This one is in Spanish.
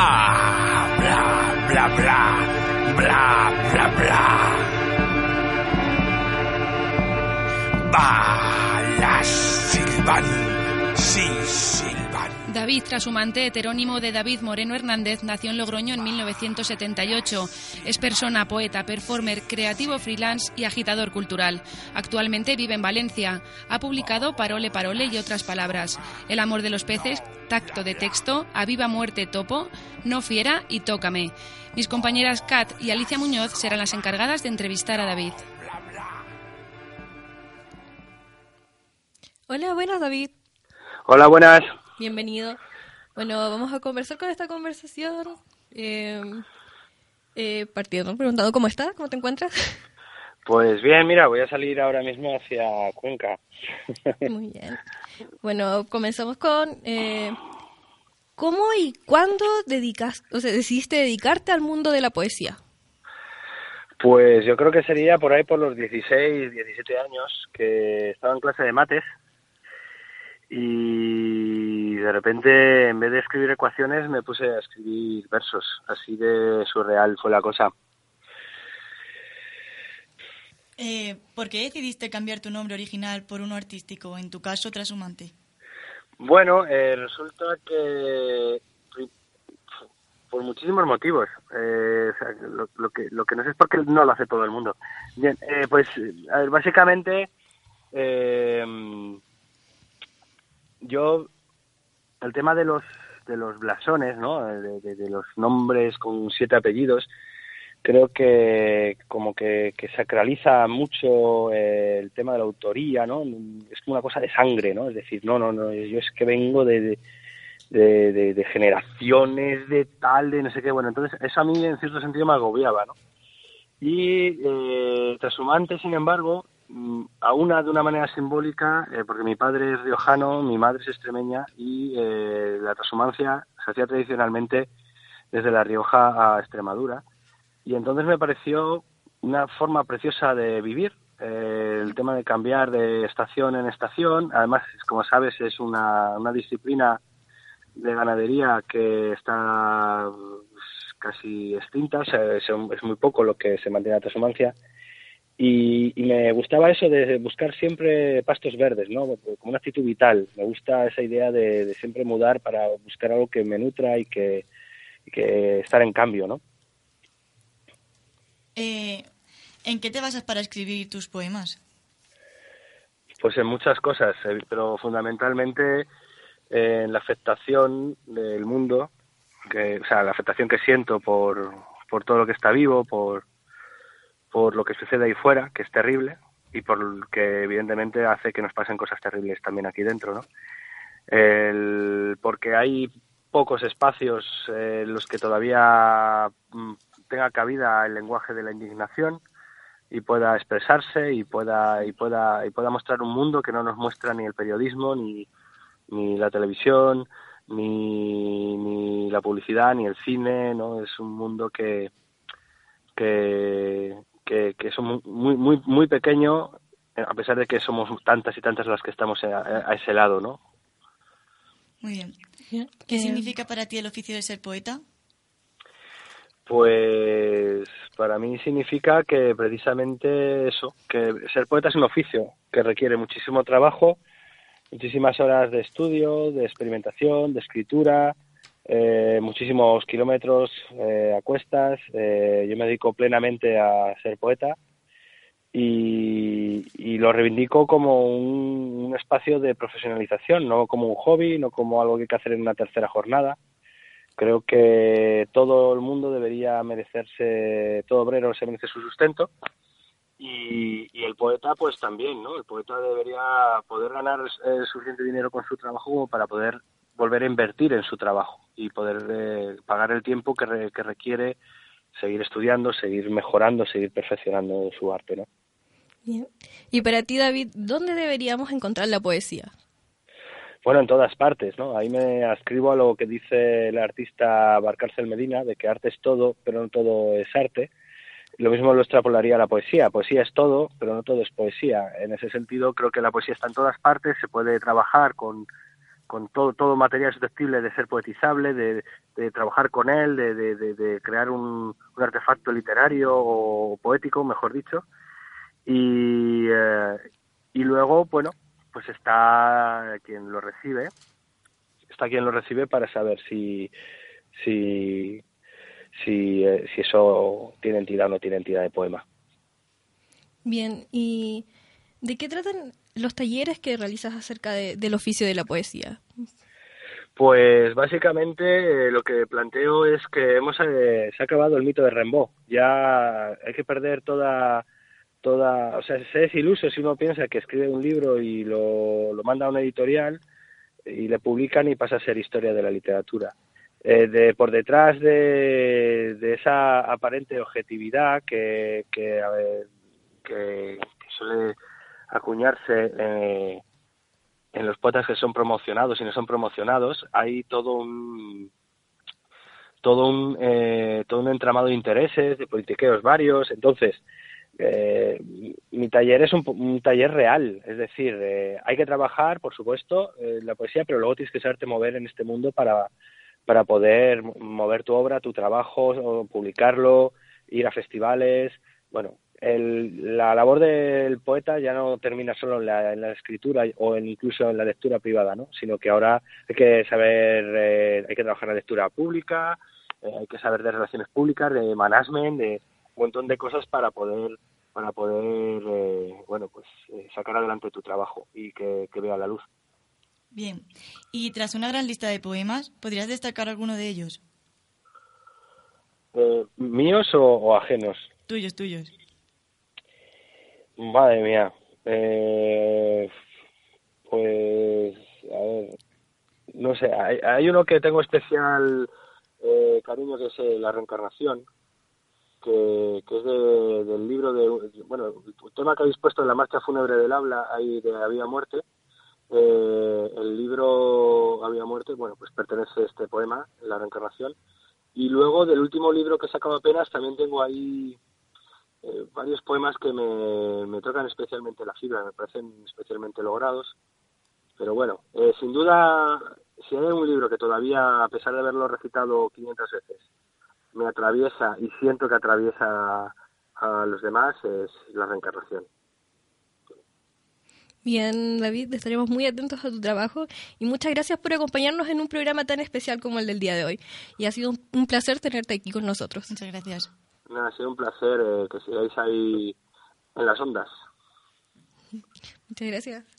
Ah, bla, bla, bla, bla, bla, bla. Balas silban, sí, sí. David Trasumante, heterónimo de David Moreno Hernández, nació en Logroño en 1978. Es persona, poeta, performer, creativo freelance y agitador cultural. Actualmente vive en Valencia. Ha publicado Parole Parole y otras palabras. El amor de los peces, Tacto de texto, A viva muerte topo, No fiera y Tócame. Mis compañeras Kat y Alicia Muñoz serán las encargadas de entrevistar a David. Hola, buenas David. Hola, buenas. Bienvenido. Bueno, vamos a conversar con esta conversación. Eh, eh, partiendo preguntando cómo estás, cómo te encuentras. Pues bien, mira, voy a salir ahora mismo hacia Cuenca. Muy bien. Bueno, comenzamos con eh, cómo y cuándo dedicas, o sea, decidiste dedicarte al mundo de la poesía. Pues yo creo que sería por ahí por los 16, 17 años que estaba en clase de mates y de repente en vez de escribir ecuaciones me puse a escribir versos. Así de surreal fue la cosa. Eh, ¿Por qué decidiste cambiar tu nombre original por uno artístico, en tu caso Trashumante? Bueno, eh, resulta que por muchísimos motivos. Eh, o sea, lo, lo que, lo que no sé es por qué no lo hace todo el mundo. Bien, eh, pues a ver, básicamente eh, yo el tema de los de los blasones, ¿no? De, de- los nombres con siete apellidos, creo que como que, que sacraliza mucho eh, el tema de la autoría, ¿no? Es como una cosa de sangre, ¿no? Es decir, no, no, no, yo es que vengo de, de, generaciones de tal, de no sé qué, bueno, entonces eso a mí en cierto sentido me agobiaba, ¿no? Y eh, Trashumante, sin embargo, a una de una manera simbólica, eh, porque mi padre es riojano, mi madre es extremeña y eh, la transhumancia se hacía tradicionalmente desde La Rioja a Extremadura. Y entonces me pareció una forma preciosa de vivir, eh, el tema de cambiar de estación en estación. Además, como sabes, es una, una disciplina de ganadería que está pues, casi extinta, o sea, es muy poco lo que se mantiene la transhumancia. Y, y me gustaba eso de buscar siempre pastos verdes, ¿no? Como una actitud vital. Me gusta esa idea de, de siempre mudar para buscar algo que me nutra y que, y que estar en cambio, ¿no? Eh, ¿En qué te basas para escribir tus poemas? Pues en muchas cosas, eh, pero fundamentalmente eh, en la afectación del mundo, que, o sea, la afectación que siento por, por todo lo que está vivo, por, por lo que sucede ahí fuera, que es terrible, y por lo que evidentemente hace que nos pasen cosas terribles también aquí dentro, ¿no? El- porque hay pocos espacios eh, en los que todavía mm, tenga cabida el lenguaje de la indignación y pueda expresarse y pueda y pueda y pueda mostrar un mundo que no nos muestra ni el periodismo ni ni la televisión ni, ni la publicidad ni el cine no es un mundo que que que, que es muy muy muy pequeño eh, a pesar de que somos tantas y tantas las que estamos a, a ese lado no Muy bien. ¿Qué Eh, significa para ti el oficio de ser poeta? Pues para mí significa que precisamente eso, que ser poeta es un oficio que requiere muchísimo trabajo, muchísimas horas de estudio, de experimentación, de escritura, eh, muchísimos kilómetros eh, a cuestas. Eh, yo me dedico plenamente a ser poeta y, y lo reivindico como un, espacio de profesionalización, no como un hobby, no como algo que hay que hacer en una tercera jornada. Creo que todo el mundo debería merecerse, todo obrero se merece su sustento y, y el poeta pues también, ¿no? El poeta debería poder ganar eh, suficiente dinero con su trabajo para poder volver a invertir en su trabajo y poder eh, pagar el tiempo que, re- que requiere seguir estudiando, seguir mejorando, seguir perfeccionando su arte, ¿no? bien. Y para ti, David, ¿dónde deberíamos encontrar la poesía? Bueno, en todas partes, ¿no? Ahí me ascribo a lo que dice el artista Barcárcel Medina, de que arte es todo, pero no todo es arte. Lo mismo lo extrapolaría a la poesía. Poesía es todo, pero no todo es poesía. En ese sentido, creo que la poesía está en todas partes, se puede trabajar con, con todo, todo material susceptible de ser poetizable, de, de trabajar con él, de, de, de, crear un, un, artefacto literario o poético, mejor dicho. Y, eh, y luego, bueno, pues está quien lo recibe, está quien lo recibe para saber si, si, si, eh, si eso tiene entidad o no tiene entidad de poema. Bien, ¿y de qué tratan los talleres que realizas acerca de, del oficio de la poesía? Pues básicamente eh, lo que planteo es que hemos eh, se ha acabado el mito de Rimbaud. Ya hay que perder toda toda, o sea, se es iluso si uno piensa que escribe un libro y lo, lo manda a una editorial y le publican y pasa a ser historia de la literatura. Eh, de por detrás de, de esa aparente objetividad que que, a que, que suele acuñarse eh, en los poetas que son promocionados y no son promocionados, hay todo un todo un eh, todo un entramado de intereses, de politiqueos varios, entonces eh, mi taller es un, un, taller real, es decir, eh, hay que trabajar, por supuesto, eh, la poesía, pero luego tienes que saberte mover en este mundo para, para poder mover tu obra, tu trabajo, publicarlo, ir a festivales. Bueno, el, la labor del poeta ya no termina solo en la, en la escritura o en, incluso en la lectura privada, ¿no? sino que ahora hay que saber, eh, hay que trabajar en la lectura pública, eh, hay que saber de relaciones públicas, de management, de un montón de cosas para poder para poder eh, bueno pues eh, sacar adelante tu trabajo y que, que, vea la luz. Bien. Y tras una gran lista de poemas podrías destacar alguno de ellos eh, míos o, o, ajenos tuyos tuyos madre mía. Eh, pues a ver. No sé hay, hay uno que tengo especial eh, cariño que es la reencarnación que, que es de, del libro de, bueno, el tema que habéis puesto en la marcha fúnebre del habla, ahí de Había Muerte, eh, el libro Había Muerte, bueno, pues pertenece a este poema, La Reencarnación, y luego del último libro que sacaba apenas también tengo ahí eh, varios poemas que me, me tocan especialmente la fibra, me parecen especialmente logrados, pero bueno, eh, sin duda, si hay un libro que todavía, a pesar de haberlo recitado 500 veces, me atraviesa y siento que atraviesa a los demás es la reencarnación. Bien, David, estaremos muy atentos a tu trabajo y muchas gracias por acompañarnos en un programa tan especial como el del día de hoy. Y ha sido un, un placer tenerte aquí con nosotros. Muchas gracias. No, ha sido un placer eh, que sigáis ahí en las ondas. Muchas gracias.